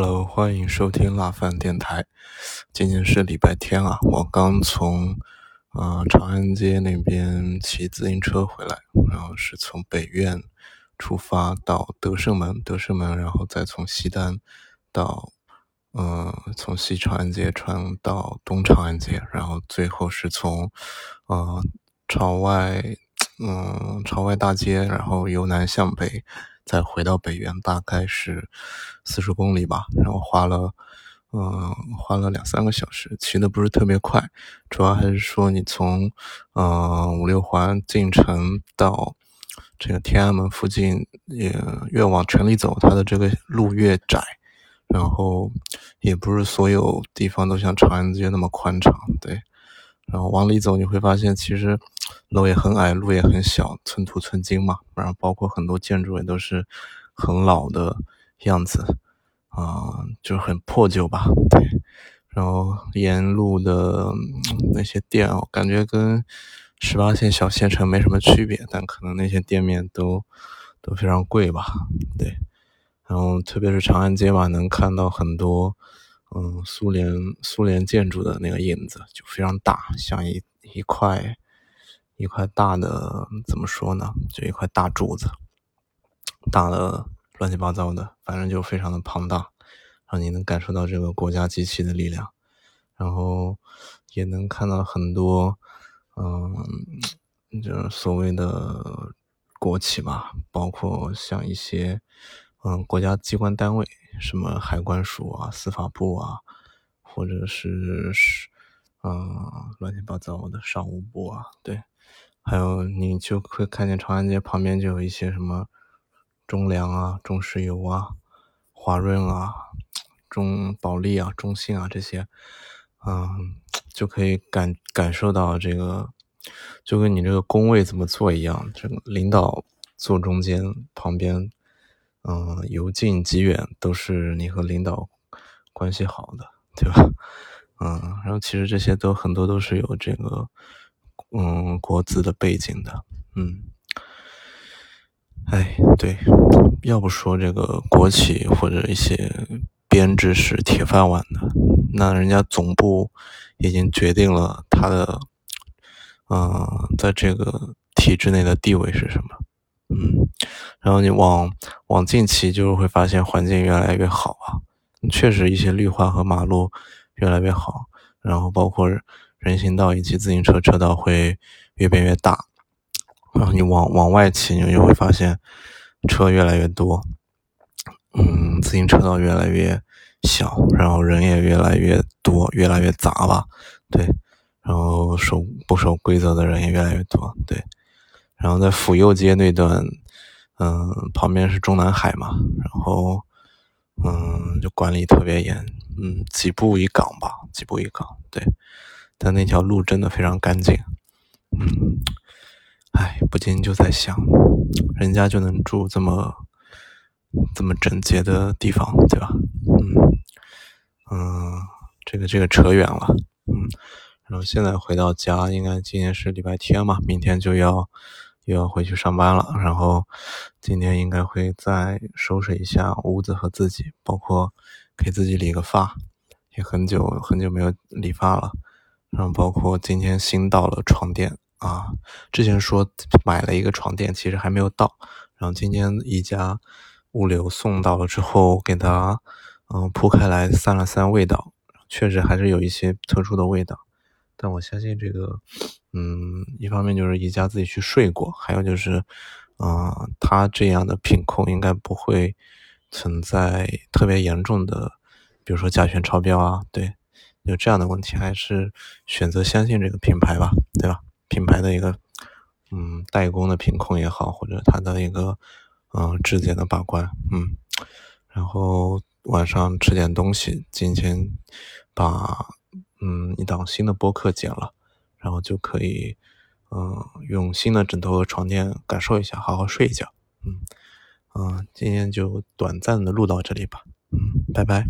Hello，欢迎收听辣饭电台。今天是礼拜天啊，我刚从呃长安街那边骑自行车回来，然后是从北苑出发到德胜门，德胜门，然后再从西单到呃从西长安街穿到东长安街，然后最后是从呃朝外嗯朝外大街，然后由南向北。再回到北原大概是四十公里吧，然后花了，嗯，花了两三个小时，骑的不是特别快，主要还是说你从，嗯，五六环进城到这个天安门附近，也越往城里走，它的这个路越窄，然后也不是所有地方都像长安街那么宽敞，对。然后往里走，你会发现其实楼也很矮，路也很小，寸土寸金嘛。然后包括很多建筑也都是很老的样子，啊，就是很破旧吧。对。然后沿路的那些店，我感觉跟十八线小县城没什么区别，但可能那些店面都都非常贵吧。对。然后特别是长安街吧，能看到很多。嗯，苏联苏联建筑的那个影子就非常大，像一一块一块大的怎么说呢？就一块大柱子，大的乱七八糟的，反正就非常的庞大，让你能感受到这个国家机器的力量，然后也能看到很多嗯，就是所谓的国企吧，包括像一些嗯国家机关单位。什么海关署啊、司法部啊，或者是是，嗯，乱七八糟的商务部啊，对，还有你就会看见长安街旁边就有一些什么中粮啊、中石油啊、华润啊、中保利啊、中信啊这些，嗯，就可以感感受到这个，就跟你这个工位怎么做一样，这个领导坐中间，旁边。嗯，由近及远都是你和领导关系好的，对吧？嗯，然后其实这些都很多都是有这个嗯国资的背景的，嗯，哎，对，要不说这个国企或者一些编制是铁饭碗的，那人家总部已经决定了他的嗯在这个体制内的地位是什么。嗯，然后你往往近期就是会发现环境越来越好啊，确实一些绿化和马路越来越好，然后包括人行道以及自行车车道会越变越大，然后你往往外骑，你就会发现车越来越多，嗯，自行车道越来越小，然后人也越来越多，越来越杂吧，对，然后守不守规则的人也越来越多，对。然后在府右街那段，嗯，旁边是中南海嘛，然后，嗯，就管理特别严，嗯，几步一岗吧，几步一岗，对，但那条路真的非常干净，嗯，哎，不禁就在想，人家就能住这么这么整洁的地方，对吧？嗯嗯，这个这个扯远了，嗯，然后现在回到家，应该今天是礼拜天嘛，明天就要。又要回去上班了，然后今天应该会再收拾一下屋子和自己，包括给自己理个发，也很久很久没有理发了。然后包括今天新到了床垫啊，之前说买了一个床垫，其实还没有到。然后今天宜家物流送到了之后，给它嗯铺开来散了散味道，确实还是有一些特殊的味道。但我相信这个，嗯，一方面就是宜家自己去睡过，还有就是，嗯，他这样的品控应该不会存在特别严重的，比如说甲醛超标啊，对，有这样的问题，还是选择相信这个品牌吧，对吧？品牌的一个，嗯，代工的品控也好，或者它的一个，嗯，质检的把关，嗯，然后晚上吃点东西，今天把。嗯，一档新的播客剪了，然后就可以，嗯，用新的枕头和床垫感受一下，好好睡一觉。嗯，今天就短暂的录到这里吧。嗯，拜拜。